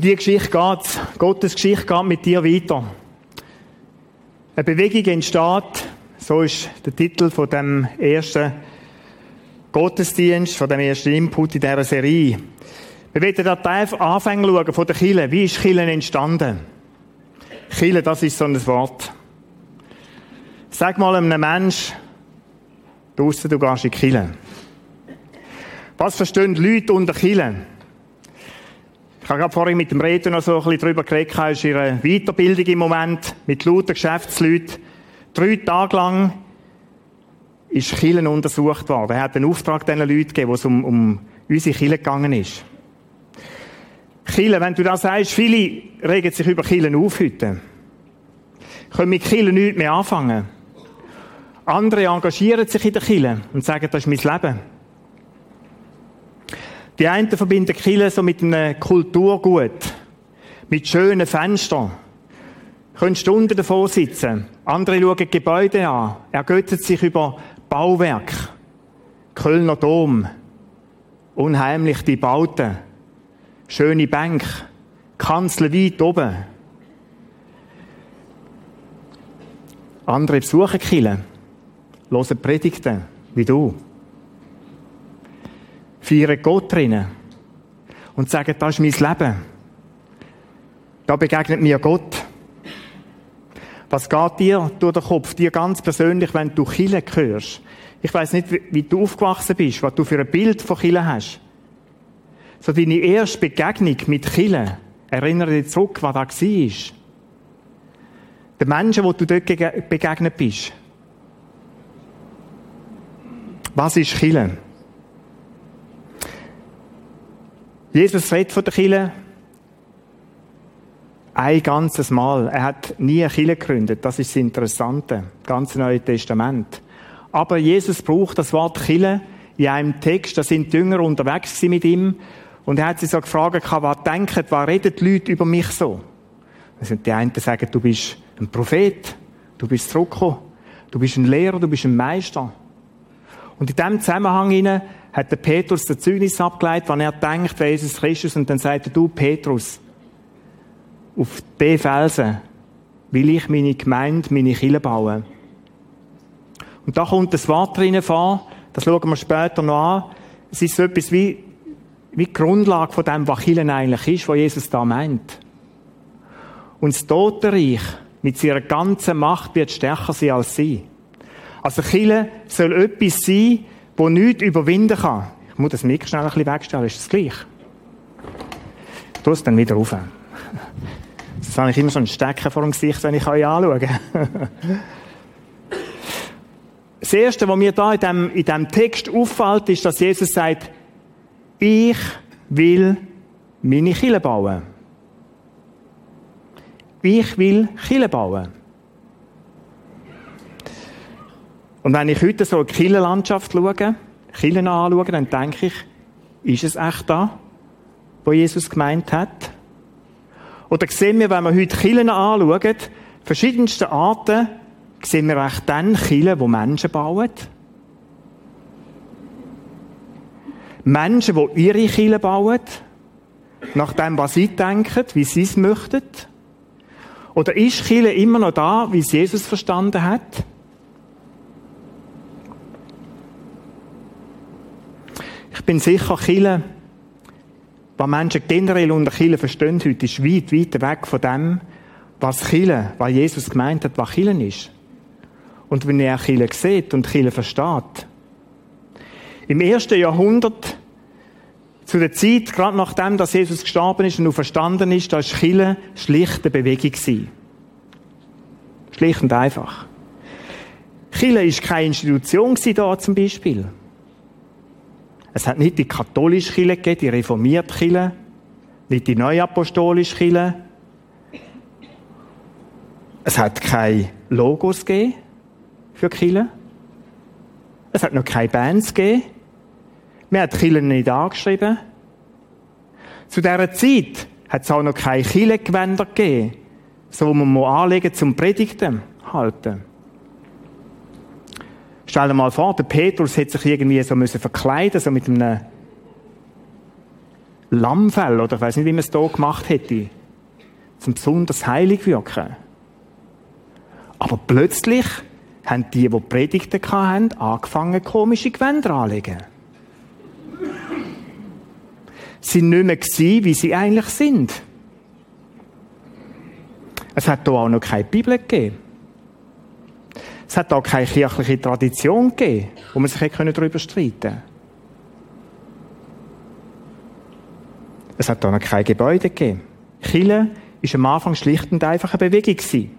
Um die Geschichte geht's. Gottes Geschichte geht mit dir weiter. Eine Bewegung entsteht, so ist der Titel von dem ersten Gottesdienst, von dem ersten Input in dieser Serie. Wir werden da Anfänge schauen von der Kille. Wie ist Kille entstanden? Kille, das ist so ein Wort. Sag mal einem Mensch, draussen, du gehst in die Kille. Was verstehen Leute unter Kille? Ich habe vorhin mit dem Reto noch so ein bisschen darüber geredet, ist ihre Weiterbildung im Moment mit lauter Geschäftsleuten. Drei Tage lang ist Killen untersucht worden. Er hat einen Auftrag diesen Leuten gegeben, wo es um, um unsere Kille gegangen ist. Kille, wenn du das sagst, viele regen sich über Killen auf heute. Können mit Killen nichts mehr anfangen. Andere engagieren sich in der Kille und sagen, das ist mein Leben. Die einen verbinden Kille so mit einem Kulturgut, mit schönen Fenstern. Können Stunden davor sitzen. Andere schauen Gebäude an, ergötzen sich über Bauwerk, Kölner Dom, unheimlich die Bauten, schöne Bänke, Kanzel weit oben. Andere besuchen Kille, hören Predigten, wie du feiern Gott drinnen und sagen, das ist mein Leben. Da begegnet mir Gott. Was geht dir durch den Kopf, dir ganz persönlich, wenn du Chile hörst? Ich weiß nicht, wie du aufgewachsen bist, was du für ein Bild von Chile hast. So deine erste Begegnung mit Chile, erinnere dich zurück, was da war. Den Menschen, wo du dort begegnet bist. Was ist Chile? Jesus redet von der Kille ein ganzes Mal. Er hat nie eine Kille gegründet. Das ist das Interessante. Ganz Neue Testament. Aber Jesus braucht das Wort Kille in einem Text. Da sind die Jünger unterwegs mit ihm. Und er hat sie so gefragt, was denken, was reden die Leute über mich so? Also die einen sagen, du bist ein Prophet. Du bist zurückgekommen. Du bist ein Lehrer, du bist ein Meister. Und in diesem Zusammenhang hat der Petrus der Zeugnis abgeleitet, wenn er denkt, wer Jesus Christus, und dann sagt er, du Petrus, auf den Felsen will ich meine Gemeinde, meine Kirche bauen. Und da kommt das Wort vor, das schauen wir später noch an. Es ist so etwas wie, wie die Grundlage von dem, was Kirche eigentlich ist, was Jesus da meint. Und das Totenreich mit seiner ganzen Macht wird stärker sein als sie. Also Kirche soll etwas sein, wo nichts überwinden kann. Ich muss das Mikro schnell ein bisschen wegstellen, ist das gleich? Ich tue es dann wieder rauf. Das habe ich immer so einen Stecken vor dem Gesicht, wenn ich euch anschaue. Das Erste, was mir da in diesem, in diesem Text auffällt, ist, dass Jesus sagt, ich will meine Kille bauen. Ich will Kille bauen. Und wenn ich heute so eine Kirchenlandschaft schaue, Kirchen anschaue, dann denke ich, ist es echt da, wo Jesus gemeint hat? Oder sehen wir, wenn wir heute Kirchen anschauen, verschiedenste Arten, sehen wir echt dann Kirchen, wo Menschen bauen? Menschen, die ihre Kirchen bauen, nach dem, was sie denken, wie sie es möchten? Oder ist Kirche immer noch da, wie es Jesus verstanden hat? Ich bin sicher, Chile, was Menschen generell unter Chile verstehen heute, ist weit, weit weg von dem, was Chile, was Jesus gemeint hat, was Chile ist. Und wenn er Chile sieht und Chile versteht. Im ersten Jahrhundert, zu der Zeit, gerade nachdem, dass Jesus gestorben ist und nur verstanden ist, da war Chile schlichte Bewegung. Schlicht und einfach. Chile ist keine Institution da zum Beispiel. Es hat nicht die katholische Kirche gegeben, die reformierte Kirche, nicht die neuapostolische Kirche. Es hat keine Logos gegeben für Kirche. Es hat noch keine Bands gegeben. Wir die Kirche nicht angeschrieben. Zu dieser Zeit hat es auch noch keine Kirchengewänder gegeben, so man anlegen zum Predigten halten. Stell dir mal vor, der Petrus hätte sich irgendwie so müssen verkleiden, so mit einem Lammfell, oder ich weiß nicht, wie man es hier gemacht hätte, zum besonders heilig wirken. Aber plötzlich haben die, die Predigten hatten, angefangen, komische Gewänder anzulegen. Sie sind nicht mehr gewesen, wie sie eigentlich sind. Es hat hier auch noch keine Bibel gegeben. Es hat auch keine kirchliche Tradition gegeben, wo man sich darüber streiten konnte. Es hat hier noch kein Gebäude gegeben. Chile war am Anfang schlicht und einfach eine Bewegung.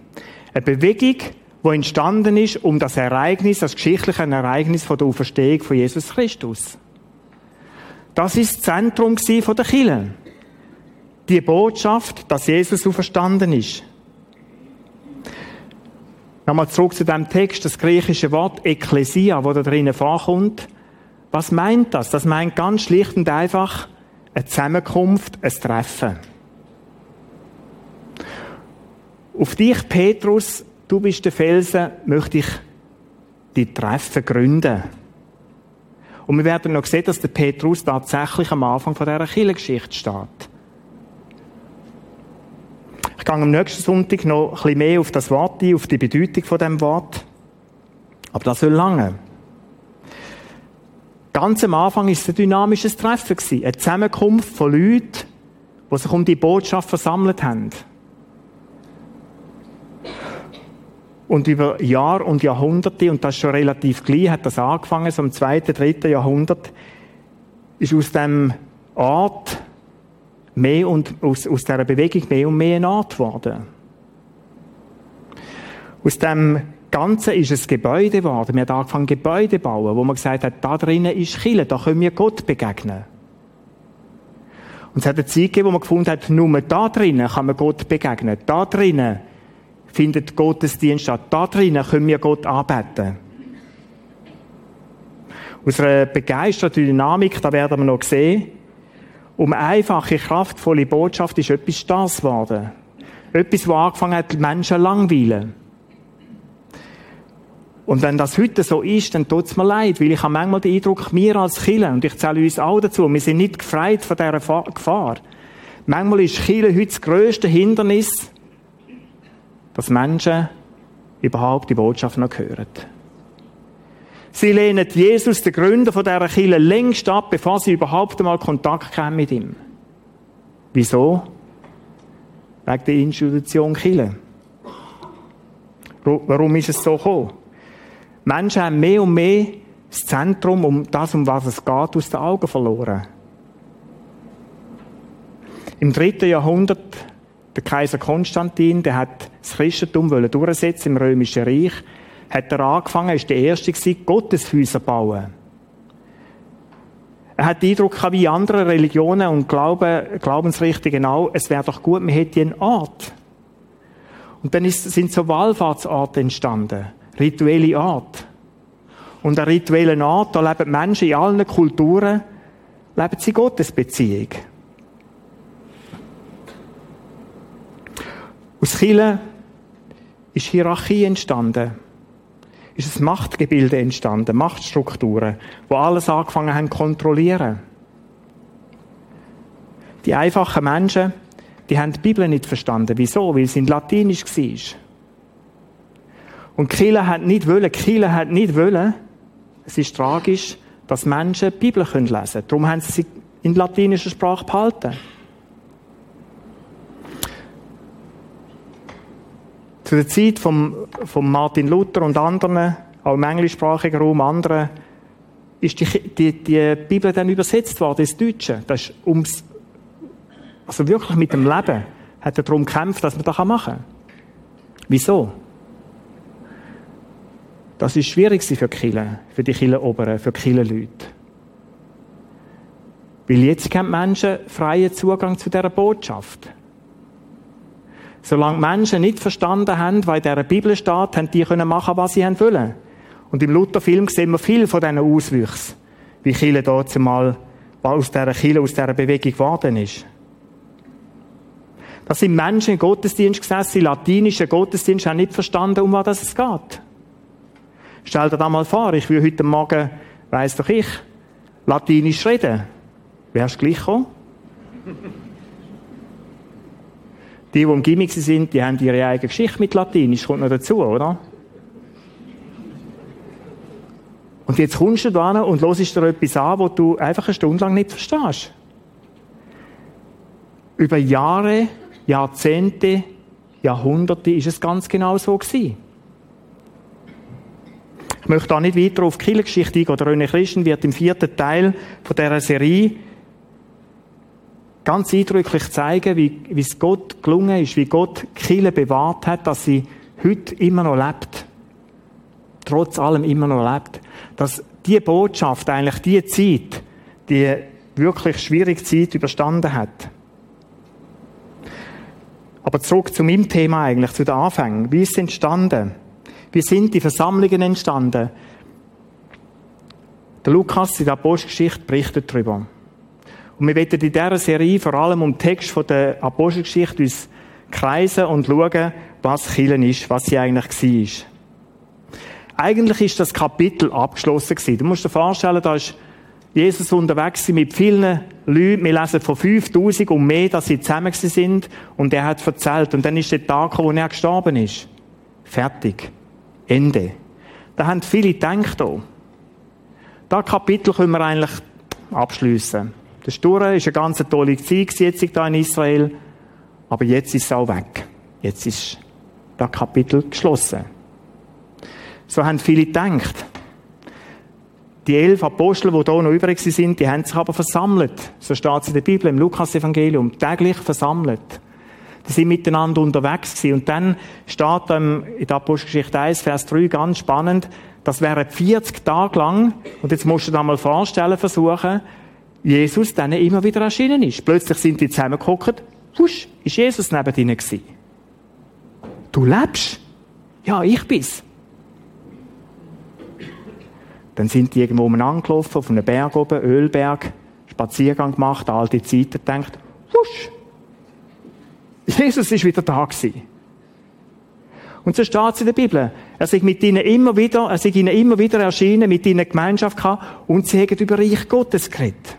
Eine Bewegung, die entstanden ist um das Ereignis, das geschichtliche Ereignis der Auferstehung von Jesus Christus. Das ist das Zentrum der Kirche. Die Botschaft, dass Jesus auferstanden ist. Nochmal zurück zu dem Text, das griechische Wort Ekklesia, wo da drinnen vorkommt. Was meint das? Das meint ganz schlicht und einfach eine Zusammenkunft, ein Treffen. Auf dich, Petrus, du bist der Felsen, möchte ich die Treffen gründen. Und wir werden noch sehen, dass der Petrus tatsächlich am Anfang von dieser Kirchengeschichte steht. Ich gehe am nächsten Sonntag noch ein bisschen mehr auf das Wort ein, auf die Bedeutung von dem Wort. Aber das soll lange. Ganz am Anfang war es ein dynamisches Treffen eine Zusammenkunft von Leuten, die sich um die Botschaft versammelt haben. Und über Jahr und Jahrhunderte, und das ist schon relativ gleich, hat das angefangen, so im zweiten, dritten Jahrhundert, ist aus dem Ort mehr und, aus, aus dieser Bewegung mehr und mehr Art geworden. Aus dem Ganzen ist ein Gebäude geworden. Wir haben angefangen, Gebäude zu bauen, wo man gesagt hat, da drinnen ist Chile, da können wir Gott begegnen. Und es hat eine Zeit gegeben, wo man gefunden hat, nur da drinnen kann man Gott begegnen. Da drinnen findet Gottesdienst statt. Da drinnen können wir Gott anbeten. Aus einer begeisterten Dynamik, da werden wir noch sehen, um einfache, kraftvolle Botschaft ist etwas das geworden. Etwas, wo angefangen hat, Menschen langweilen. Und wenn das heute so ist, dann tut es mir leid, weil ich habe manchmal den Eindruck, wir als Chile, und ich zähle uns auch dazu, wir sind nicht gefreit von dieser Gefahr. Manchmal ist Chile heute das grösste Hindernis, dass Menschen überhaupt die Botschaft noch hören. Sie lehnen Jesus, den Gründer von dieser Kirche, längst ab, bevor sie überhaupt einmal Kontakt haben mit ihm. Wieso? Wegen der Institution Kirche. Warum ist es so gekommen? Menschen haben mehr und mehr das Zentrum, um das, um was es geht, aus den Augen verloren. Im dritten Jahrhundert, der Kaiser Konstantin, der hat das Christentum durchsetzen im Römischen Reich, hat er angefangen, ist der Erste gewesen, Gotteshäuser bauen. Er hat den Eindruck gehabt, wie andere Religionen und Glauben, Glaubensrichtungen auch, es wäre doch gut, man hätte einen Ort. Und dann ist, sind so Wallfahrtsorte entstanden rituelle Art. Und an rituellen Art, da leben Menschen in allen Kulturen, leben sie Gottesbeziehung. Aus Chile ist Hierarchie entstanden. Ist ein Machtgebilde entstanden, Machtstrukturen, wo alles angefangen haben zu kontrollieren. Die einfachen Menschen, die haben die Bibel nicht verstanden. Wieso? Weil sie in Latinisch war. Und Kille hat nicht wollen, Kille hat nicht wollen, es ist tragisch, dass Menschen die Bibel lesen können. Darum haben sie sie in latinischer Sprache behalten. Zu der Zeit von, von Martin Luther und anderen, auch im englischsprachigen Raum, anderen, ist die, die, die Bibel dann übersetzt worden ins Deutsche. Das ist ums, also wirklich mit dem Leben hat er darum gekämpft, dass man das machen kann. Wieso? Das ist schwierig für die Kirche, für die Kirchenoberen, für die Kirchenleute. Weil jetzt haben Menschen freien Zugang zu dieser Botschaft. Solange Menschen nicht verstanden haben, was in dieser Bibel steht, haben die können machen, was sie wollen. Und im Lutherfilm sehen wir viel von diesen Auswüchsen, wie Chile dort mal aus dieser Chile, aus dieser Bewegung geworden ist. Das sind Menschen im Gottesdienst gesessen, im latinischen Gottesdienst, haben nicht verstanden, um was es geht. Stell dir das mal vor, ich will heute Morgen, weiss doch ich, Latinisch reden. Wärst du gleich gekommen? Die, die im Gimmick sind, die haben ihre eigene Geschichte mit Latinisch, kommt noch dazu, oder? Und jetzt kommst du da und hörst dir etwas an, wo du einfach eine Stunde lang nicht verstehst. Über Jahre, Jahrzehnte, Jahrhunderte ist es ganz genau so gewesen. Ich möchte da nicht weiter auf die Kirchengeschichte eingehen. Der René Christen wird im vierten Teil von dieser Serie ganz eindrücklich zeigen, wie, wie es Gott gelungen ist, wie Gott Kille bewahrt hat, dass sie heute immer noch lebt. Trotz allem immer noch lebt. Dass die Botschaft, eigentlich die Zeit, die wirklich schwierige Zeit überstanden hat. Aber zurück zu meinem Thema eigentlich, zu den Anfängen. Wie ist es entstanden? Wie sind die Versammlungen entstanden? Der Lukas in der Apostelgeschichte berichtet darüber. Und wir werden in dieser Serie vor allem um den Text von der Apostelgeschichte uns kreisen und schauen, was Killen ist, was sie eigentlich war. Eigentlich ist das Kapitel abgeschlossen gewesen. Du musst dir vorstellen, da ist Jesus unterwegs mit vielen Leuten. Wir lesen von 5000 und mehr, dass sie zusammen sind. Und er hat erzählt. Und dann ist der Tag, wo er gestorben ist. Fertig. Ende. Da haben viele gedacht. Hier. Das Kapitel können wir eigentlich abschließen. Das Sture war eine ganz tolle Zeit jetzt hier in Israel. Aber jetzt ist es auch weg. Jetzt ist das Kapitel geschlossen. So haben viele gedacht. Die elf Apostel, die hier noch übrig sind, die haben sich aber versammelt. So steht es in der Bibel, im Lukas-Evangelium. Täglich versammelt. Die sind miteinander unterwegs gewesen. Und dann steht in der Apostelgeschichte 1, Vers 3 ganz spannend, das wären 40 Tage lang, und jetzt musst du dir mal vorstellen, versuchen, Jesus dann immer wieder erschienen ist. Plötzlich sind die zusammengeguckt, wusch, ist Jesus neben ihnen gewesen. Du lebst? Ja, ich bin's. Dann sind die irgendwo umeinander gelaufen, auf einem Berg oben, Ölberg, Spaziergang gemacht, alte Zeiten, gedacht, wusch, Jesus ist wieder da gewesen. Und so steht es in der Bibel. Er sich mit ihnen immer wieder, er sich ihnen immer wieder erschienen, mit ihnen Gemeinschaft gehabt und sie haben über Reich Gottes geredet.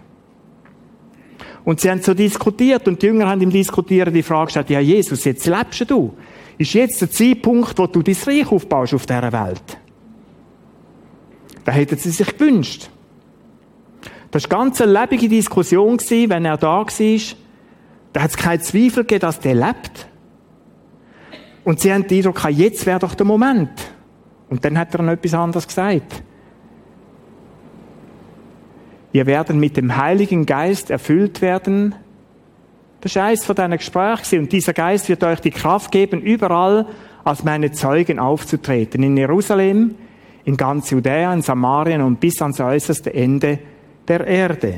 Und sie haben so diskutiert und die Jünger haben ihm diskutiert die Frage gestellt, ja Jesus, jetzt lebst du. Ist jetzt der Zeitpunkt, wo du dein Reich aufbaust auf dieser Welt? Da hätten sie sich gewünscht. Das war ganz eine lebige Diskussion, wenn er da war. Da hat es keinen Zweifel gegeben, dass der lebt. Und sie haben den Eindruck, jetzt wäre doch der Moment. Und dann hat er noch etwas anderes gesagt. Ihr werdet mit dem Heiligen Geist erfüllt werden. Das war eines von diesen Gesprächen. Und dieser Geist wird euch die Kraft geben, überall als meine Zeugen aufzutreten. In Jerusalem, in ganz Judäa, in Samarien und bis ans äußerste Ende der Erde.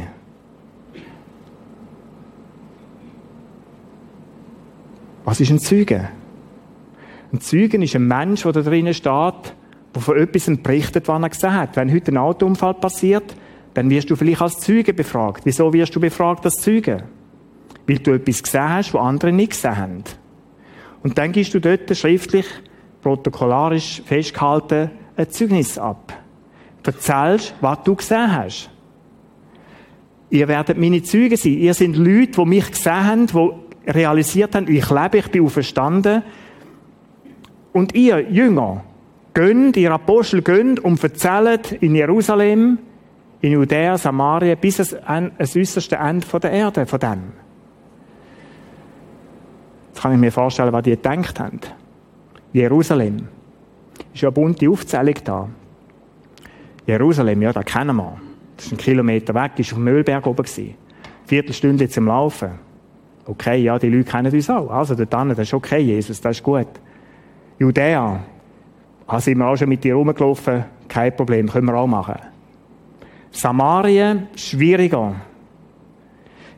Was ist ein Zeuge? Ein Zeuge ist ein Mensch, der da drinnen steht, der von etwas berichtet, was er gesehen hat. Wenn heute ein Autounfall passiert, dann wirst du vielleicht als Zeuge befragt. Wieso wirst du befragt als Zeuge? Weil du etwas gesehen hast, was andere nicht gesehen haben. Und dann gibst du dort schriftlich, protokollarisch festgehalten, ein Zeugnis ab. Erzählst, was du gesehen hast. Ihr werdet meine Zeugen sein. Ihr seid Leute, die mich gesehen haben, die realisiert haben, ich lebe, ich bin auferstanden. Und ihr Jünger, gönnt, ihr Apostel gönnt und erzählt in Jerusalem, in Judäa, Samaria, bis ans, äußerste Ende der Erde von dem. Jetzt kann ich mir vorstellen, was die gedacht haben. Jerusalem. Ist ja eine bunte Aufzählung da. Jerusalem, ja, da kennen wir. Das ist ein Kilometer weg, ist auf dem Müllberg oben gewesen. Viertelstunde zum Laufen. Okay, ja, die Leute kennen uns auch. Also, dort das ist okay, Jesus, das ist gut. Judäa, da sind wir auch schon mit dir rumgelaufen, kein Problem, können wir auch machen. Samarien, schwieriger.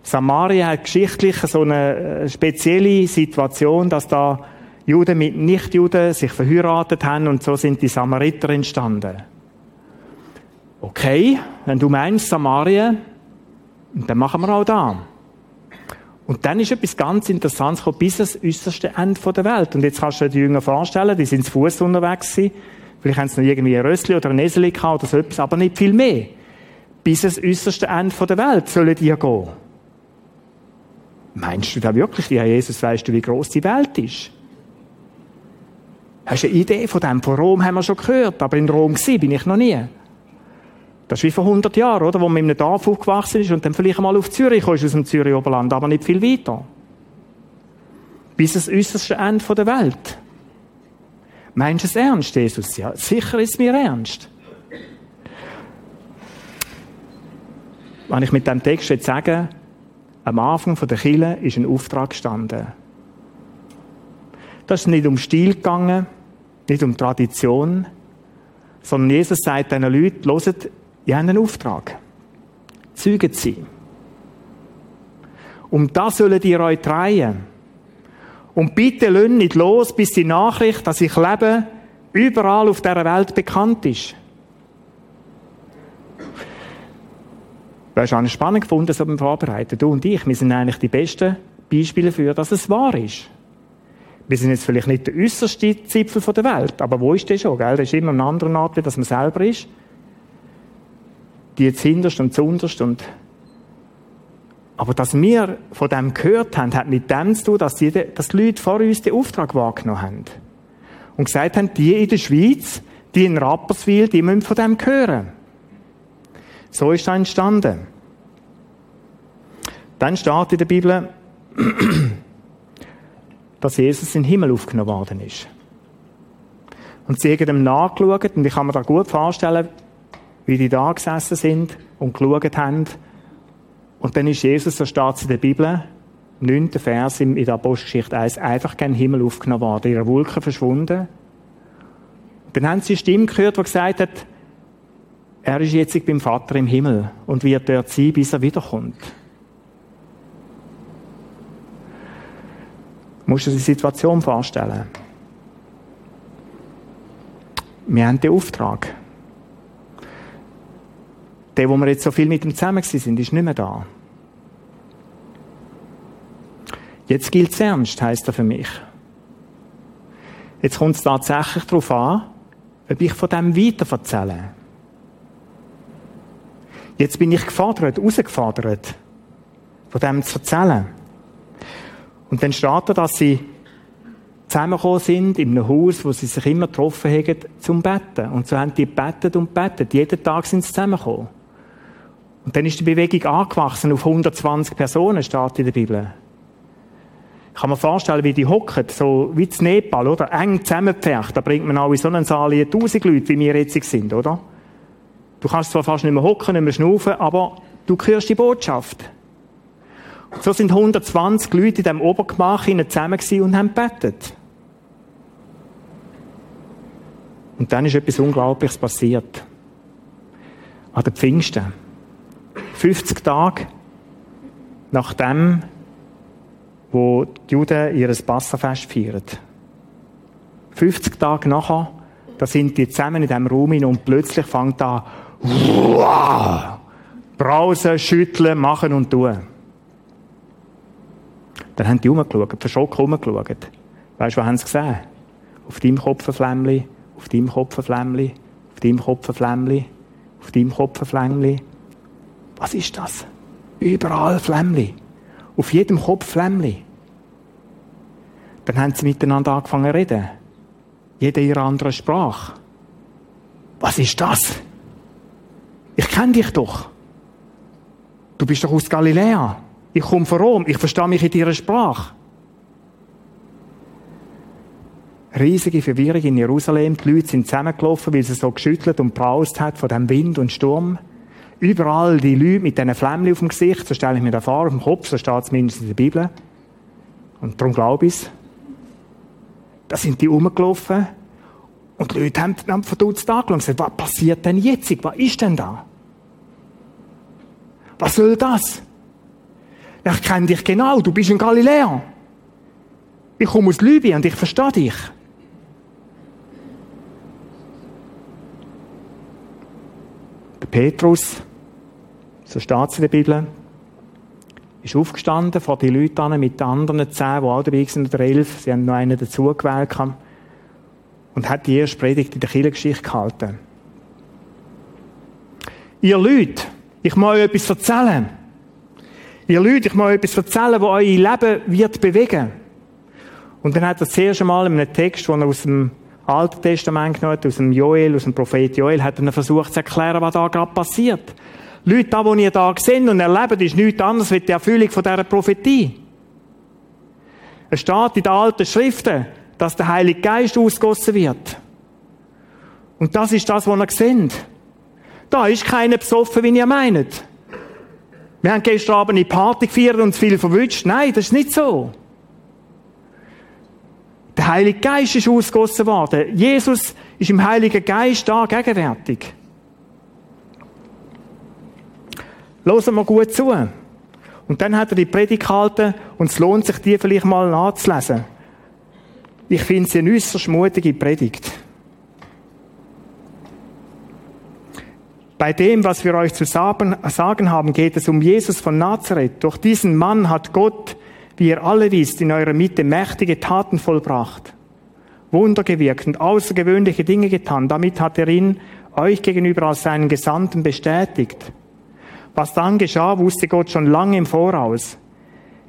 Samarien hat geschichtlich so eine äh, spezielle Situation, dass da Juden mit Nichtjuden sich verheiratet haben und so sind die Samariter entstanden. Okay, wenn du meinst Samarien, dann machen wir auch da. Und dann ist etwas ganz Interessantes gekommen, bis ans äußerste Ende der Welt. Und jetzt kannst du dir die Jünger vorstellen, die sind zu Fuß unterwegs gewesen. Vielleicht haben sie noch irgendwie ein Rössli oder ein Eseli oder so etwas, aber nicht viel mehr. Bis ans äußerste Ende der Welt sollen die gehen. Meinst du da wirklich, ja, Jesus, weißt du, wie groß die Welt ist? Hast du eine Idee von dem? Von Rom haben wir schon gehört, aber in Rom war bin ich noch nie. Das ist wie vor 100 Jahren, oder? Wo man in einem Dorf aufgewachsen ist und dann vielleicht mal auf Zürich kommst, aus dem Zürich-Oberland, aber nicht viel weiter. Bis das äußerste Ende der Welt. Meinst du es ernst, Jesus? Ja, sicher ist es mir ernst. Wenn ich mit dem Text jetzt sage, am Anfang der Kille ist ein Auftrag gestanden. Das ist nicht um Stil gegangen, nicht um Tradition, sondern Jesus sagt diesen Leuten, hört, ihr habt einen Auftrag. Zeugen sie. Um das sollen ihr euch drehen. Und bitte lasst nicht los, bis die Nachricht, dass ich lebe, überall auf dieser Welt bekannt ist. Du hast auch spannend gefunden, so beim Vorbereiten. Du und ich, wir sind eigentlich die besten Beispiele für, dass es wahr ist. Wir sind jetzt vielleicht nicht der äußerste Zipfel der Welt, aber wo ist der schon, gell? Das ist immer ein anderer Ort, dass man selber ist. Die jetzt hinterst und zunderst und aber dass wir von dem gehört haben, hat mit dem zu tun, dass die, dass die Leute vor uns den Auftrag wahrgenommen haben. Und gesagt haben, die in der Schweiz, die in Rapperswil, die müssen von dem hören. So ist er entstanden. Dann steht in der Bibel, dass Jesus in den Himmel aufgenommen worden ist. Und sie haben ihm nachgeschaut, und ich kann mir da gut vorstellen, wie die da gesessen sind und geschaut haben. Und dann ist Jesus, so steht es in der Bibel, im 9. Vers in der Apostelgeschichte 1, einfach gen Himmel aufgenommen worden, in ihrer Wolke verschwunden. dann haben sie eine Stimme gehört, die gesagt hat, er ist jetzt beim Vater im Himmel und wird dort sein, bis er wiederkommt. Musst du dir die Situation vorstellen? Wir haben den Auftrag. Der, wo wir jetzt so viel mit ihm zusammen sind, ist nicht mehr da. Jetzt gilt es ernst, heisst er für mich. Jetzt kommt es tatsächlich darauf an, ob ich von dem weiter erzähle. Jetzt bin ich gefordert, herausgefordert, von dem zu erzählen. Und dann steht da, dass sie zusammengekommen sind in einem Haus, wo sie sich immer getroffen haben, zum Betten. Und so haben die bettet und bettet. Jeden Tag sind sie zusammengekommen. Und dann ist die Bewegung angewachsen auf 120 Personen, steht in der Bibel. Ich kann mir vorstellen, wie die hocken, so wie in Nepal, oder? Eng zusammengepfercht. Da bringt man auch in so einen Saal 1000 Leute, wie wir jetzt sind, oder? Du kannst zwar fast nicht mehr hocken, nicht mehr schnaufen, aber du hörst die Botschaft. Und so sind 120 Leute in diesem Obergemach zusammen und haben bettet. Und dann ist etwas Unglaubliches passiert. An den Pfingsten. 50 Tage nach dem, wo die Juden ihr Passafest feiern. 50 Tage nachher, da sind die zusammen in diesem Raum und plötzlich fängt an, wow, brausen, schütteln, machen und tun. Dann haben die rumgeschaut, verschockt rumgeschaut. Weißt du, was haben sie gesehen? Auf deinem Kopf ein auf deinem Kopf ein auf deinem Kopf ein auf deinem Kopf ein. Was ist das? Überall Flämmchen. Auf jedem Kopf Flämmchen. Dann haben sie miteinander angefangen zu reden. Jeder ihre andere Sprache. Was ist das? Ich kenne dich doch. Du bist doch aus Galiläa. Ich komme von Rom. Ich verstehe mich in deiner Sprache. Riesige Verwirrung in Jerusalem. Die Leute sind zusammengelaufen, weil sie so geschüttelt und braust hat von dem Wind und Sturm. Überall die Leute mit diesen Flämmchen auf dem Gesicht. So stelle ich mir das vor, auf dem Kopf. So steht es zumindest in der Bibel. Und darum glaube ich es. Da sind die rumgelaufen. Und die Leute haben, haben verdutzt angeschaut und gesagt, was passiert denn jetzt? Was ist denn da? Was soll das? Ich kenne dich genau, du bist ein Galiläer. Ich komme aus Libyen und ich verstehe dich. Der Petrus, so steht es in der Bibel, ist aufgestanden vor die Leute mit den anderen zehn, die auch dabei sind, oder elf, sie haben noch einen dazugewählt, und hat die erste Predigt in der Kirchengeschichte gehalten. Ihr Leute, ich muss euch etwas erzählen. Ihr Leute, ich muss euch etwas erzählen, was euer Leben wird bewegen. Und dann hat er das erste Mal in einem Text, den er aus dem Alten Testament genommen hat, aus dem Joel, aus dem Prophet Joel, hat er versucht zu erklären, was da gerade passiert. Leute, da, wo ihr da seht und erlebt, ist nichts anderes als die Erfüllung von dieser Prophetie. Es steht in den alten Schriften, dass der Heilige Geist ausgossen wird. Und das ist das, was ihr seht. Da ist keiner besoffen, wie ihr meint. Wir haben gestern Abend eine Party gefeiert und viel verwünscht. Nein, das ist nicht so. Der Heilige Geist ist ausgossen worden. Jesus ist im Heiligen Geist da gegenwärtig. Hören wir gut zu. Und dann hat er die Predigt gehalten und es lohnt sich, die vielleicht mal nachzulesen. Ich finde sie eine äußerst mutige Predigt. Bei dem, was wir euch zu sagen haben, geht es um Jesus von Nazareth. Durch diesen Mann hat Gott, wie ihr alle wisst, in eurer Mitte mächtige Taten vollbracht, Wunder gewirkt und außergewöhnliche Dinge getan. Damit hat er ihn euch gegenüber als seinen Gesandten bestätigt. Was dann geschah, wusste Gott schon lange im Voraus.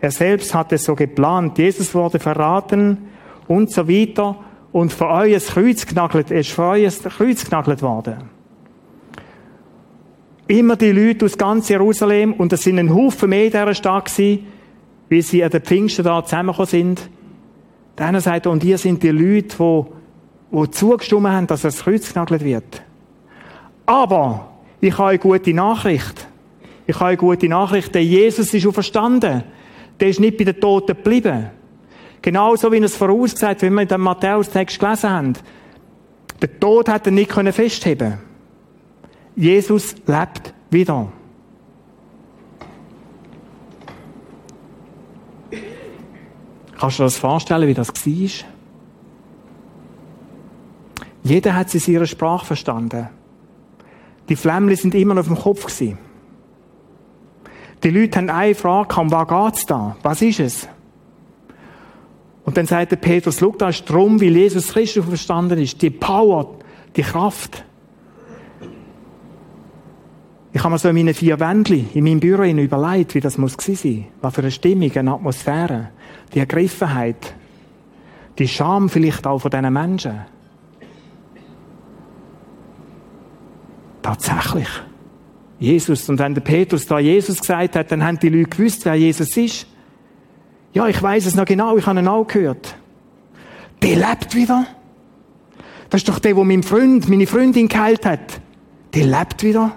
Er selbst hatte es so geplant. Jesus wurde verraten und so weiter und für euch Kreuz genagelt, er ist für euch Kreuz genagelt worden. Immer die Leute aus ganz Jerusalem, und es sind ein Haufen mehr in dieser Stadt gewesen, wie sie an den Pfingsten da zusammengekommen sind. Eine sagt, und ihr sind die Leute, die, die zugestimmt haben, dass das Kreuz genagelt wird. Aber, ich habe eine gute Nachricht. Ich habe eine gute Nachricht, der Jesus ist auferstanden. Der ist nicht bei den Toten geblieben. Genauso wie es vorausgesagt, wenn wir in dem Matthäus-Text gelesen haben. Der Tod hat er nicht festheben. Jesus lebt wieder. Kannst du dir das vorstellen, wie das war? Jeder hat sie in ihrer Sprache verstanden. Die Flämmchen sind immer noch auf dem Kopf. Die Leute haben eine Frage, um was geht's da? Was ist es? Und dann sagt der Petrus, schau, da ist drum, wie Jesus Christus verstanden ist. Die Power, die Kraft. Ich habe mir so in meinen vier Wändchen in meinem Büro überlegt, wie das muss sein. Was für eine Stimmung, eine Atmosphäre, die Ergriffenheit, die Scham vielleicht auch von diesen Menschen. Tatsächlich. Jesus. Und wenn der Petrus da Jesus gesagt hat, dann haben die Leute gewusst, wer Jesus ist. Ja, ich weiß es noch genau, ich habe ihn auch gehört. Der lebt wieder. Das ist doch der, wo mein Freund, meine Freundin geheilt hat. Der lebt wieder.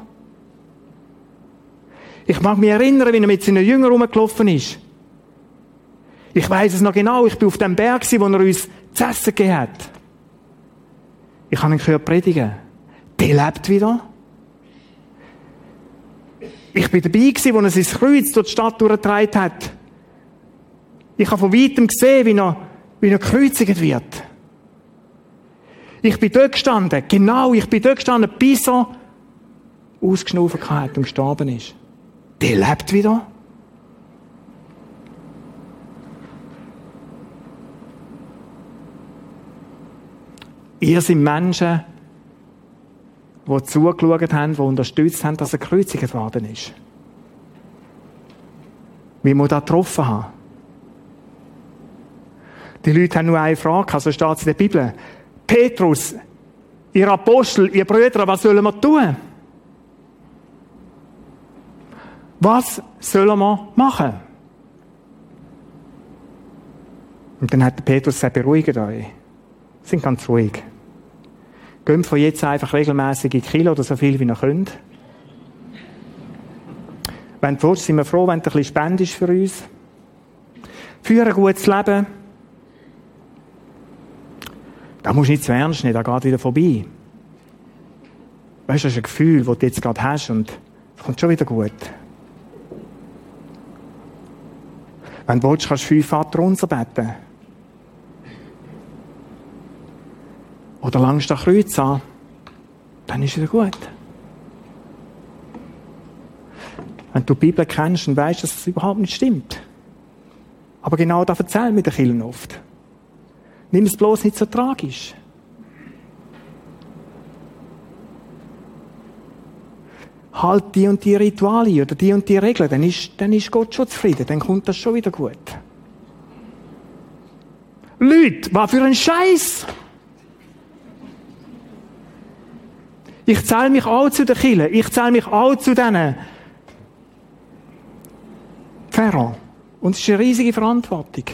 Ich mag mich erinnern, wie er mit seinen Jüngern rumgelaufen ist. Ich weiß es noch genau, ich bin auf dem Berg, wo er uns zu essen gegeben hat. Ich habe ihn gehört predigen. Der lebt wieder. Ich bin dabei gewesen, wo er sein Kreuz durch die Stadt durchgetragen hat. Ich habe von weitem gesehen, wie er, wie er gekreuzigt wird. Ich bin dort gestanden, genau, ich bin dort gestanden, bis er ausgeschnufen hat und gestorben ist der lebt wieder. Ihr seid Menschen, die zugeschaut haben, die unterstützt haben, dass er gekreuzigt worden ist. Wie wir das getroffen haben. Die Leute haben nur eine Frage, also steht es in der Bibel. Petrus, ihr Apostel, ihr Brüder, was sollen wir tun? Was sollen wir machen? Und dann hat der Petrus gesagt, beruhigt euch. Sind ganz ruhig. Geht von jetzt einfach regelmäßig in Kilo oder so viel wie ihr könnt. Wenn du willst, sind wir froh, wenn du ein bisschen spendest für uns. Für ein gutes Leben. Da musst du nicht zu ernst nehmen, da geht wieder vorbei. Weißt du, das ist ein Gefühl, das du jetzt gerade hast und es kommt schon wieder gut. Wenn du willst, kannst du fünf Vater unser beten. Oder langst du Kreuz an, dann ist es gut. Wenn du die Bibel kennst und weißt, dass es überhaupt nicht stimmt. Aber genau das erzählen wir den Kindern oft. Nimm es bloß nicht so tragisch. halt die und die Rituale oder die und die Regeln, dann ist, dann ist Gott schon zufrieden, dann kommt das schon wieder gut. Leute, was für ein Scheiß! Ich zähle mich auch zu den Killen. Ich zähle mich auch zu denen. Pharaoh. Und es ist eine riesige Verantwortung.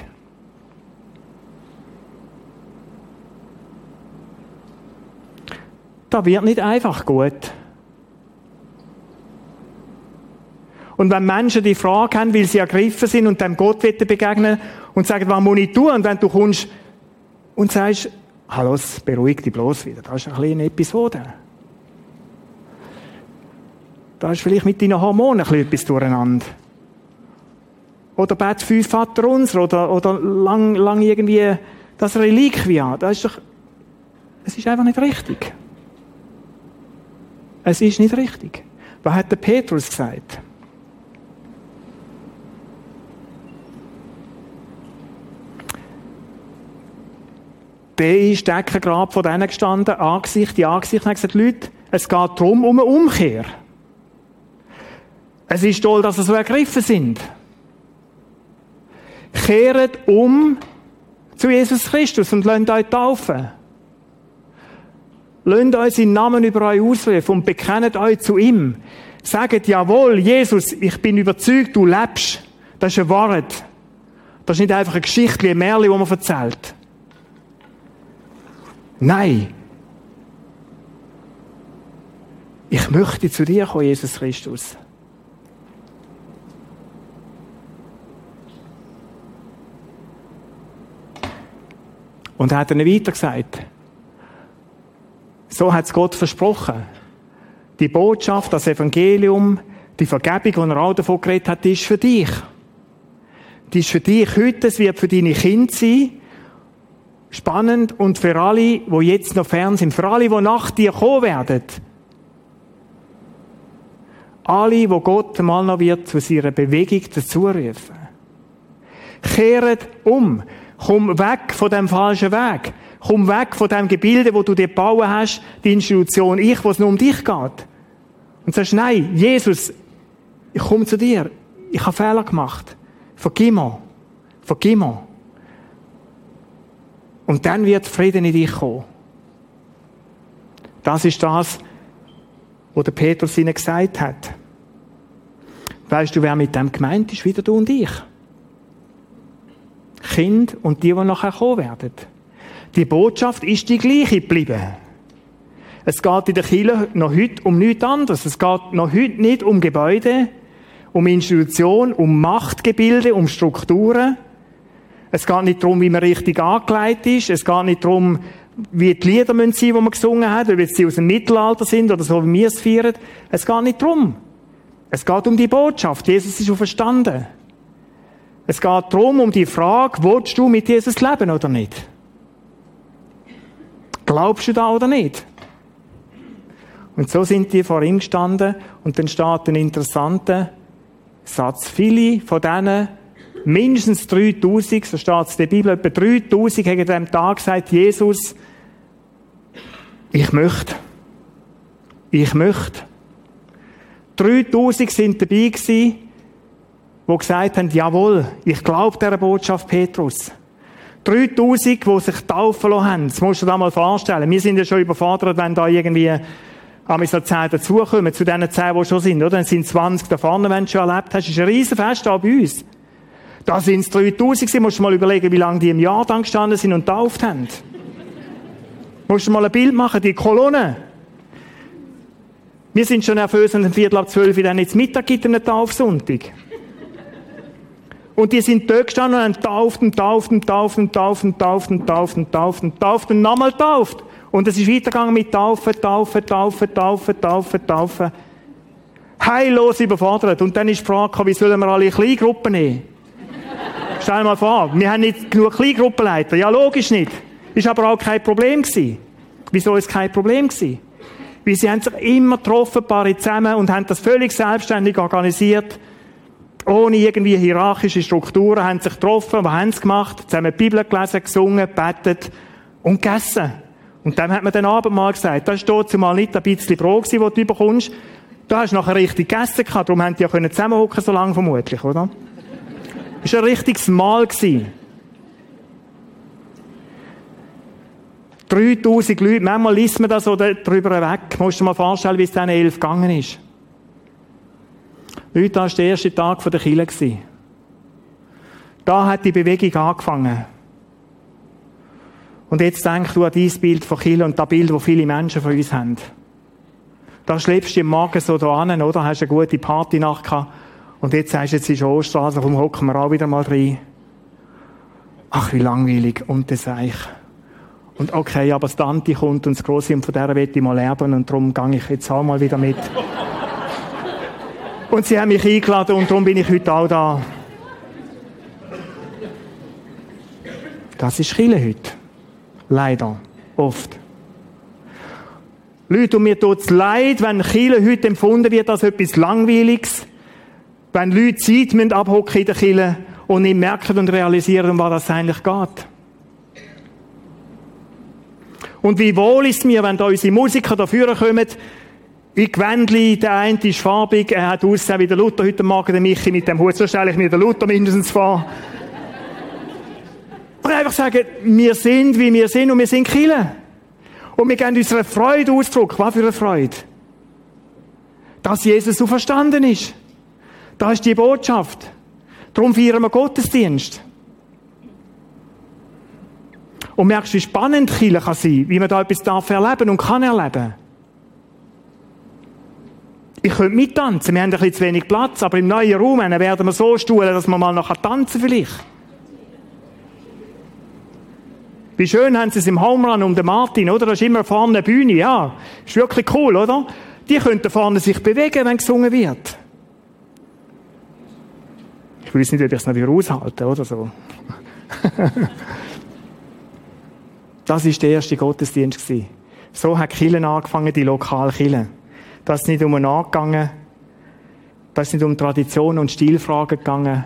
Da wird nicht einfach gut. Und wenn Menschen die Frage haben, weil sie ergriffen sind und dem Gott begegnen und sagen, was muss ich tun? Und wenn du kommst und sagst, hallo, beruhig dich bloß wieder. Das ist eine kleine Episode. Da ist vielleicht mit deinen Hormonen ein etwas durcheinander. Oder bet fünf Vater unser oder, oder lang, lang irgendwie das Reliquia. Das ist doch, es ist einfach nicht richtig. Es ist nicht richtig. Was hat der Petrus gesagt? Der ist Deckengrab von denen gestanden, Angesicht in Angesicht, und hat gesagt, Leute, es geht darum, um eine Umkehr. Es ist toll, dass sie so ergriffen sind. Kehret um zu Jesus Christus und lasst euch taufen. Lasst euch seinen Namen über euch ausrufen und bekennt euch zu ihm. Sagt, jawohl, Jesus, ich bin überzeugt, du lebst. Das ist eine Wahrheit. Das ist nicht einfach eine Geschichte, ein Märchen, das man erzählt. Nein. Ich möchte zu dir kommen, Jesus Christus. Und er hat ihnen weiter gesagt, so hat es Gott versprochen. Die Botschaft, das Evangelium, die Vergebung, die er auch davon geredet hat, die ist für dich. Die ist für dich heute, es wird für deine Kinder sein. Spannend und für alle, die jetzt noch fern sind, für alle, die nach dir kommen werden. Alle, wo Gott mal noch wird zu seiner Bewegung dazurufen. Kehret um. Komm weg von dem falschen Weg. Komm weg von dem Gebilde, wo du dir gebaut hast, die Institution ich, wo es nur um dich geht. Und sagst, nein, Jesus, ich komme zu dir. Ich habe Fehler gemacht. Vergib mir. Vergib mir. Und dann wird Frieden in dich kommen. Das ist das, was der Petrus ihnen gesagt hat. Weißt du, wer mit dem gemeint ist? Wieder du und ich. Kind und die, die nachher kommen werden. Die Botschaft ist die gleiche geblieben. Es geht in der Kirche noch heute um nichts anderes. Es geht noch heute nicht um Gebäude, um Institutionen, um Machtgebilde, um Strukturen. Es geht nicht darum, wie man richtig angelegt ist. Es geht nicht darum, wie die Lieder sein müssen, die man gesungen hat, ob sie aus dem Mittelalter sind oder so, wie wir es feiern. Es geht nicht darum. Es geht um die Botschaft. Jesus ist verstanden. Es geht darum, um die Frage, willst du mit Jesus leben oder nicht? Glaubst du da oder nicht? Und so sind die vor ihm gestanden und dann steht ein interessanter Satz. Viele von denen, mindestens 3000, so steht es in der Bibel, etwa 3000 haben an diesem Tag gesagt, Jesus, ich möchte. Ich möchte. 3000 sind dabei gewesen, die gesagt haben, jawohl, ich glaube dieser Botschaft Petrus. 3000, die sich taufen lassen haben. Das musst du dir mal vorstellen. Wir sind ja schon überfordert, wenn da irgendwie wir so 10 dazukommen, zu diesen 10, die schon sind, oder? Dann sind 20 da vorne, wenn du schon erlebt hast. Das ist ein Riesenfest da bei uns. Da sind es 3000 gewesen. Musst du mal überlegen, wie lange die im Jahr dann gestanden sind und getauft haben. musst du mal ein Bild machen, die Kolonne. Wir sind schon nervös, wenn ein Viertel ab zwölf dann jetzt Mittag gibt, einen Taufsonntag. Und die sind dort gestanden und haben tauft und tauft und tauft und tauft und tauft und tauft und tauft und tauft und nochmal tauft. Und es ist weitergegangen mit Taufen, Taufen, Taufen, Taufen, Taufen, Taufen. Heillos überfordert. Und dann ist die Frage, wie sollen wir alle Kleingruppen nehmen? Stell dir mal vor, wir haben nicht genug Kleingruppenleiter. Ja, logisch nicht. Ist aber auch kein Problem gewesen. Wieso ist es kein Problem gewesen? Weil sie haben sich immer getroffen, Paare zusammen, und haben das völlig selbstständig organisiert ohne irgendwie hierarchische Strukturen, haben sich getroffen, was haben sie gemacht? Zusammen die Bibel gelesen, gesungen, betet und gegessen. Und dann hat man den Abend mal gesagt, das dort zumal nicht ein bisschen Brot das du bekommst. Da hast du nachher richtig gegessen gehabt, darum haben die ja können zusammenhocken so lange vermutlich, oder? Das war ein richtiges Mahl. 3000 Leute, manchmal liest man das so drüber weg. Musst du dir mal vorstellen, wie es diesen elf gegangen ist. Leute, das war der erste Tag der Kirche. Da hat die Bewegung angefangen. Und jetzt denk du an dieses Bild von Kirche und das Bild, das viele Menschen von uns haben. Da schläfst du im Magen so da an, oder? Hast eine gute Partynacht gehabt. Und jetzt sagst du, jetzt ist Ostern, warum hocken wir auch wieder mal rein? Ach, wie langweilig. Und das ich. Und okay, aber das Tante kommt und das Grosse von der will ich mal lernen und darum gehe ich jetzt auch mal wieder mit. Und sie haben mich eingeladen und darum bin ich heute auch da. Das ist Chile heute. Leider. Oft. Leute, und mir tut's leid, wenn Chile heute empfunden wird als etwas Langweiliges. Wenn Leute Zeit müssen abhocken in der Chile und nicht merken und realisieren, um was das eigentlich geht. Und wie wohl ist mir, wenn da unsere Musiker dafür kommen, in Gewändli, der eine ist farbig, er hat aussehen wie der Luther heute Morgen, der Michi mit dem Hut, so stelle ich mir den Luther mindestens vor. Und einfach sagen, wir sind, wie wir sind und wir sind Kille. Und wir geben unserer Freude Ausdruck. Was für eine Freude? Dass Jesus so verstanden ist. Das ist die Botschaft. Darum feiern wir Gottesdienst. Und merkst, wie spannend Kirche kann sein, wie man da etwas darf erleben und kann erleben. Ich könnte mittanzen, wir haben ein bisschen zu wenig Platz, aber im neuen Raum werden wir so stuhlen, dass man mal noch tanzen vielleicht. Wie schön haben sie es im Home Run um den Martin, oder? Da ist immer vorne eine Bühne, ja. Ist wirklich cool, oder? Die könnten vorne sich bewegen, wenn gesungen wird. Ich weiß nicht, ob ich es noch wieder aushalte, oder so. das ist der erste Gottesdienst gewesen. So hat Killen angefangen, die lokale Das ist nicht um einen angegangen. Das ist nicht um Tradition und Stilfragen gegangen.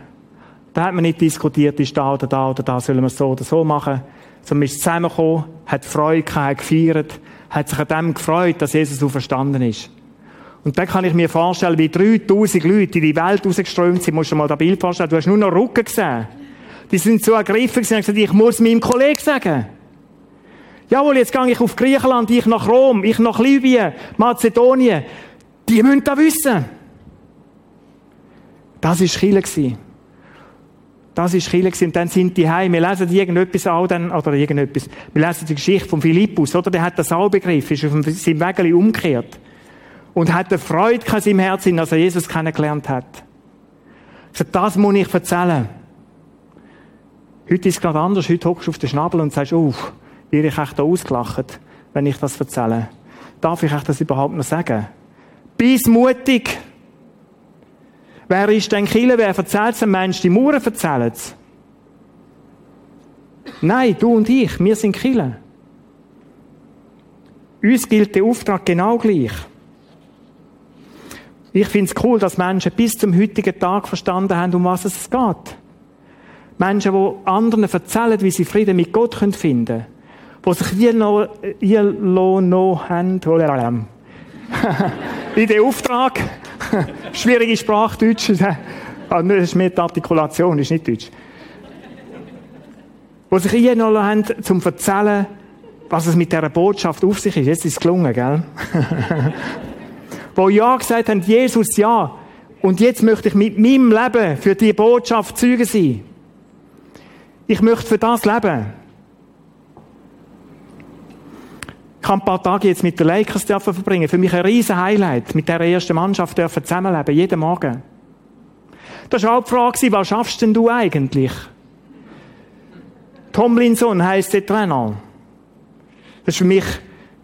Da hat man nicht diskutiert, ist da oder da oder da, sollen wir es so oder so machen sondern ist zusammengekommen, hat Freude gehabt, hat gefeiert, hat sich an dem gefreut, dass Jesus so verstanden ist. Und dann kann ich mir vorstellen, wie 3000 Leute in die Welt rausgeströmt sind. Musst du dir mal das Bild vorstellen. Du hast nur noch Rücken gesehen. Die sind so ergriffen und haben gesagt, ich muss meinem Kollegen sagen. Jawohl, jetzt gehe ich auf Griechenland, ich nach Rom, ich nach Libyen, Mazedonien. Die müssen das wissen. Das war Chile. Das war Chile und dann sind die heim. Wir lesen irgendetwas auch dann, oder irgendetwas. Wir lesen die Geschichte von Philippus, oder? Der hat das auch begriffen, ist auf seinem Weg umgekehrt. Und hat eine Freude in seinem Herzen, als er Jesus kennengelernt hat. Das muss ich erzählen. Heute ist es gerade anders. Heute hockst du auf den Schnabel und sagst, oh, werde ich echt ausgelacht, wenn ich das erzähle. Darf ich euch das überhaupt noch sagen? Bis mutig. Wer ist denn Kille? Wer erzählt es dem Menschen? Die Mauern erzählen es. Nein, du und ich, wir sind Kille. Uns gilt der Auftrag genau gleich. Ich finde es cool, dass Menschen bis zum heutigen Tag verstanden haben, um was es geht. Menschen, die anderen erzählen, wie sie Frieden mit Gott finden können. Die sich hier noch, hier noch haben, in den Auftrag Schwierige Sprache, Deutsch. Ah, das ist mehr die Artikulation, ist nicht Deutsch. Wo sich eingenommen haben, zum erzählen, was es mit dieser Botschaft auf sich ist. Jetzt ist es gelungen, gell? Wo ja gesagt haben, Jesus, ja. Und jetzt möchte ich mit meinem Leben für die Botschaft Zeuge sein. Ich möchte für das leben. Ich habe ein paar Tage jetzt mit den Lakers verbringen. Für mich ein riesen Highlight, mit der ersten Mannschaft dürfen zusammenleben, jeden Morgen. Das war auch die Frage, was schaffst denn du eigentlich? Tomlinson heisst der Trainer. Das ist für mich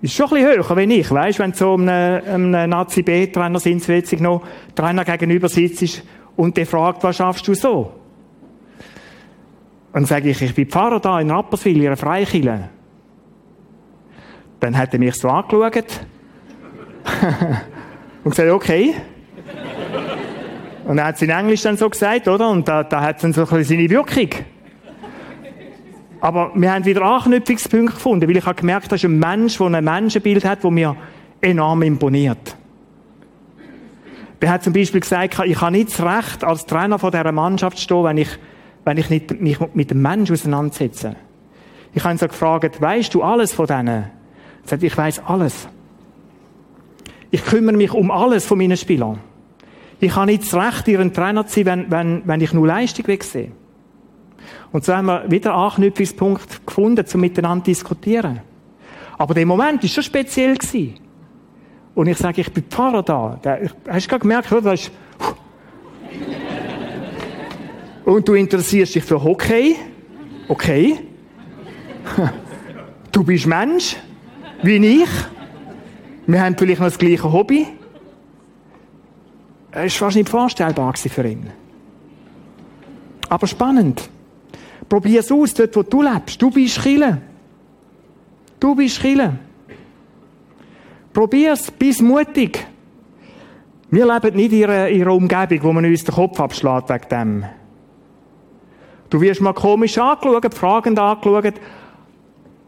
ist schon ein bisschen höher, wenn ich, weißt, wenn so einem, einem Nazi-B-Trainer plötzlich noch Trainer gegenüber sitzt und der fragt, was schaffst du so? Und dann sage ich, ich bin Pfarrer da in Rapperswil, in einer Freikirche. Dann hat er mich so angeschaut und gesagt, okay. Und er hat es in Englisch dann so gesagt, oder? Und da, da hat es dann so ein bisschen seine Wirkung. Aber wir haben wieder Anknüpfungspunkte gefunden, weil ich habe gemerkt, das ist ein Mensch, der ein Menschenbild hat, das mir enorm imponiert. Der hat zum Beispiel gesagt, ich habe nicht das Recht, als Trainer von dieser Mannschaft zu stehen, wenn ich, wenn ich nicht mich mit dem Menschen auseinandersetze. Ich habe ihn so gefragt, weißt du alles von denen? Er sagt, ich weiß alles. Ich kümmere mich um alles von meinen Spielern. Ich habe nicht das Recht, ihren Trainer zu sein, wenn, wenn, wenn ich nur Leistung wegsehe. Und so haben wir wieder einen Anknüpfungspunkt gefunden, um miteinander zu diskutieren. Aber der Moment war schon speziell. Gewesen. Und ich sage, ich bin Pfarrer da. hast du gerade gemerkt, oder? Ist, und du interessierst dich für Hockey. Okay. Du bist Mensch, wie ich. Wir haben vielleicht noch das gleiche Hobby. Es war fast nicht vorstellbar für ihn. Aber spannend. Probier es aus, dort wo du lebst. Du bist Chile. Du bist Chile. Probier's, bist mutig. Wir leben nicht in einer, in einer Umgebung, wo man uns den Kopf abschlägt wegen dem. Du wirst mal komisch angeschaut, fragend angeschaut.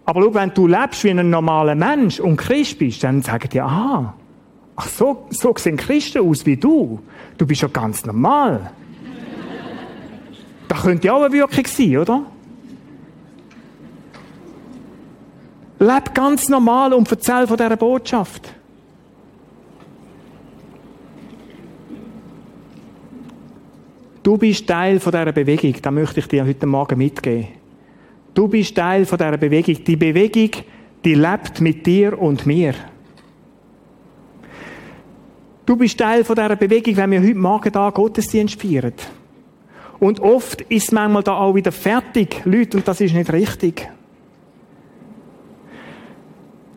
Aber schau, wenn du lebst wie ein normaler Mensch und Christ bist, dann sagen die, aha, ach so, so sehen Christen aus wie du. Du bist ja ganz normal. das könnte ja auch eine Wirkung sein, oder? Leb ganz normal und erzähl von dieser Botschaft. Du bist Teil von dieser Bewegung, da möchte ich dir heute Morgen mitgeben. Du bist Teil von dieser Bewegung. Die Bewegung, die lebt mit dir und mir. Du bist Teil von dieser Bewegung, wenn wir heute Morgen da Gottesdienst feiern. Und oft ist manchmal da auch wieder fertig, Leute, und das ist nicht richtig.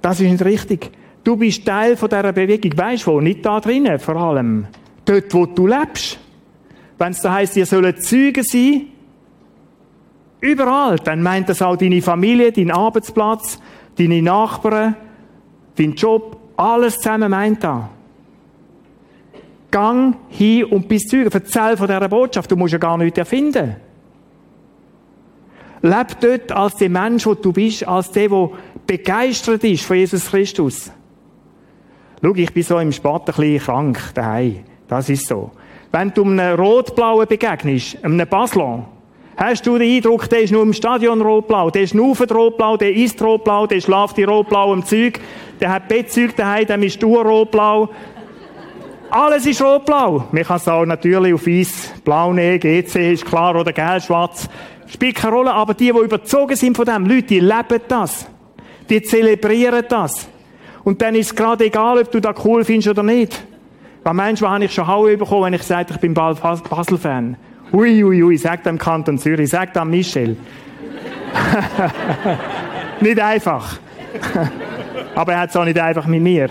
Das ist nicht richtig. Du bist Teil von dieser Bewegung. Weißt du wo? Nicht da drinnen, vor allem. Dort, wo du lebst. Wenn es da heisst, ihr sollt Zeugen sein, überall, dann meint das auch deine Familie, dein Arbeitsplatz, deine Nachbarn, dein Job, alles zusammen meint da. Gang hin und bist Zeugen. Erzähl von dieser Botschaft. Du musst ja gar nichts erfinden. Leb dort als der Mensch, wo du bist, als der, der begeistert ist von Jesus Christus. Schau, ich bin so im Sport ein bisschen krank daheim. Das ist so. Wenn du einem Rotblauen begegnest, einem Basler, hast du den Eindruck, der ist nur im Stadion rotblau, der ist nur rotblau, der isst rotblau, der schlaft in rotblauem Zeug, der hat Bettzeug daheim, der ist nur rotblau. Alles ist rotblau. Man kann es auch natürlich auf Eis, blau nehmen, GC ist klar, oder gelb, schwarz. Spielt keine Rolle, aber die, die überzogen sind von dem, Leute, die leben das. Die zelebrieren das. Und dann ist es gerade egal, ob du das cool findest oder nicht. Weil manchmal habe ich schon Haue bekommen, wenn ich sage, ich bin Basel-Fan. Ui, ui, ui, sag dem Kanton Zürich, sag dem Michel. nicht einfach. Aber er hat es auch nicht einfach mit mir.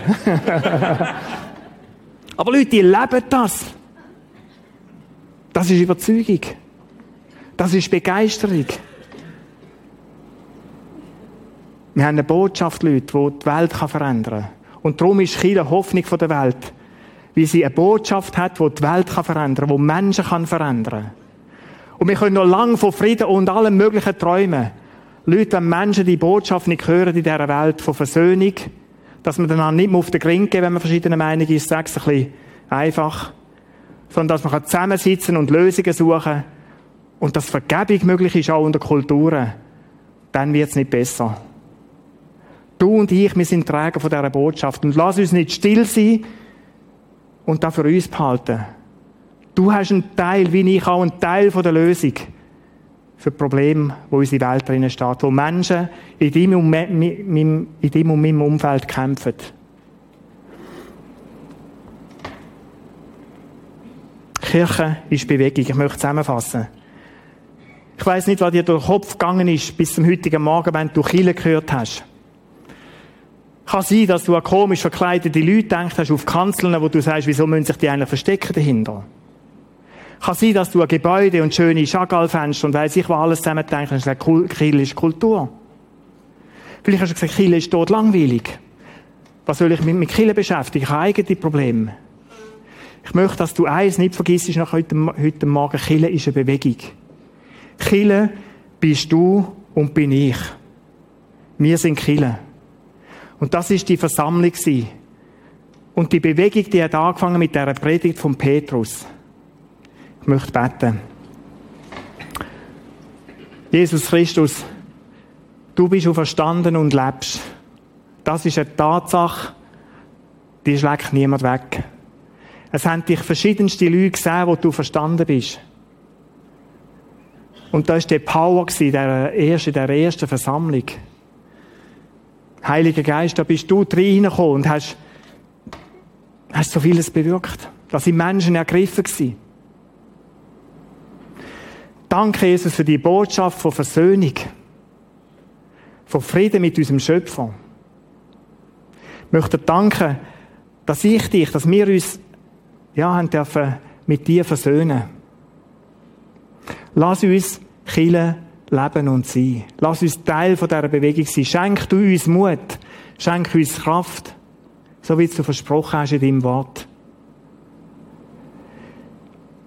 Aber Leute, die leben das. Das ist Überzeugung. Das ist Begeisterung. Wir haben eine Botschaft, Leute, die die Welt verändern kann. Und darum ist Chile Hoffnung der Welt. Weil sie eine Botschaft hat, die die Welt verändern kann, die Menschen kann verändern Und wir können noch lange von Frieden und allem Möglichen träumen. Leute, wenn Menschen die Botschaft nicht hören in dieser Welt von Versöhnung, dass man dann nicht mehr auf den Gring gehen, wenn man verschiedene Meinungen ist, sage es ein bisschen einfach, sondern dass man zusammensitzen und Lösungen suchen und dass Vergebung möglich ist, auch unter Kulturen, dann wird es nicht besser. Du und ich, wir sind Träger von dieser Botschaft. Und lass uns nicht still sein und das für uns behalten. Du hast einen Teil, wie ich auch, einen Teil von der Lösung für die Probleme, wo unsere Welt drinnen steht, wo Menschen in deinem und, in deinem meinem Umfeld kämpfen. Kirche ist Bewegung. Ich möchte zusammenfassen. Ich weiß nicht, was dir durch den Kopf gegangen ist bis zum heutigen Morgen, wenn du Kille gehört hast. Kann sein, dass du an komisch verkleidete Leute denkst hast, auf Kanzeln, wo du sagst, wieso müssen sich die eigentlich verstecken dahinter? Kann sein, dass du an Gebäude und schöne Chagall-Fenster und weiss ich, was alles zusammen denkst und sagst, Kiel ist Kultur. Vielleicht hast du gesagt, Kiel ist dort langweilig. Was soll ich mich mit Kiel beschäftigen? Ich habe eigene Probleme. Ich möchte, dass du eins nicht vergisst nach heute, heute Morgen. Kiel ist eine Bewegung. Kiel bist du und bin ich. Wir sind Kiel. Und das ist die Versammlung Und die Bewegung, die hat angefangen mit der Predigt von Petrus. Ich möchte beten. Jesus Christus, du bist verstanden und lebst. Das ist eine Tatsache, die schlägt niemand weg. Es haben dich verschiedenste Leute gesehen, wo du verstanden bist. Und da war der Power der ersten, der ersten Versammlung. Heiliger Geist, da bist du reingekommen und hast, hast so vieles bewirkt. Da sind Menschen ergriffen gewesen. Danke, Jesus, für die Botschaft von Versöhnung. Von Frieden mit unserem Schöpfer. Ich möchte danken, dass ich dich, dass wir uns, ja, haben dürfen mit dir versöhnen. Lass uns Chile leben und sein. Lass uns Teil von dieser Bewegung sein. Schenk du uns Mut. Schenk uns Kraft. So wie du versprochen hast in deinem Wort.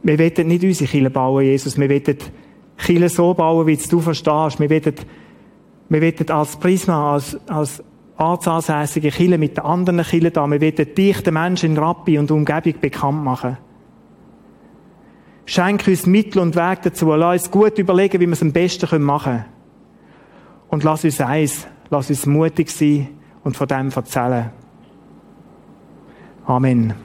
Wir wollen nicht unsere Kille bauen, Jesus. Wir wollen Kille so bauen, wie du verstehst. Wir wollen, wir wollen als Prisma, als, als ortsansässige Kille mit den anderen Killen da, wir wollen dich, den Menschen in Rappi und Umgebung bekannt machen. Schenk uns Mittel und Weg dazu. Lass uns gut überlegen, wie wir es am besten machen können. Und lass uns eins, lass uns mutig sein und von dem erzählen. Amen.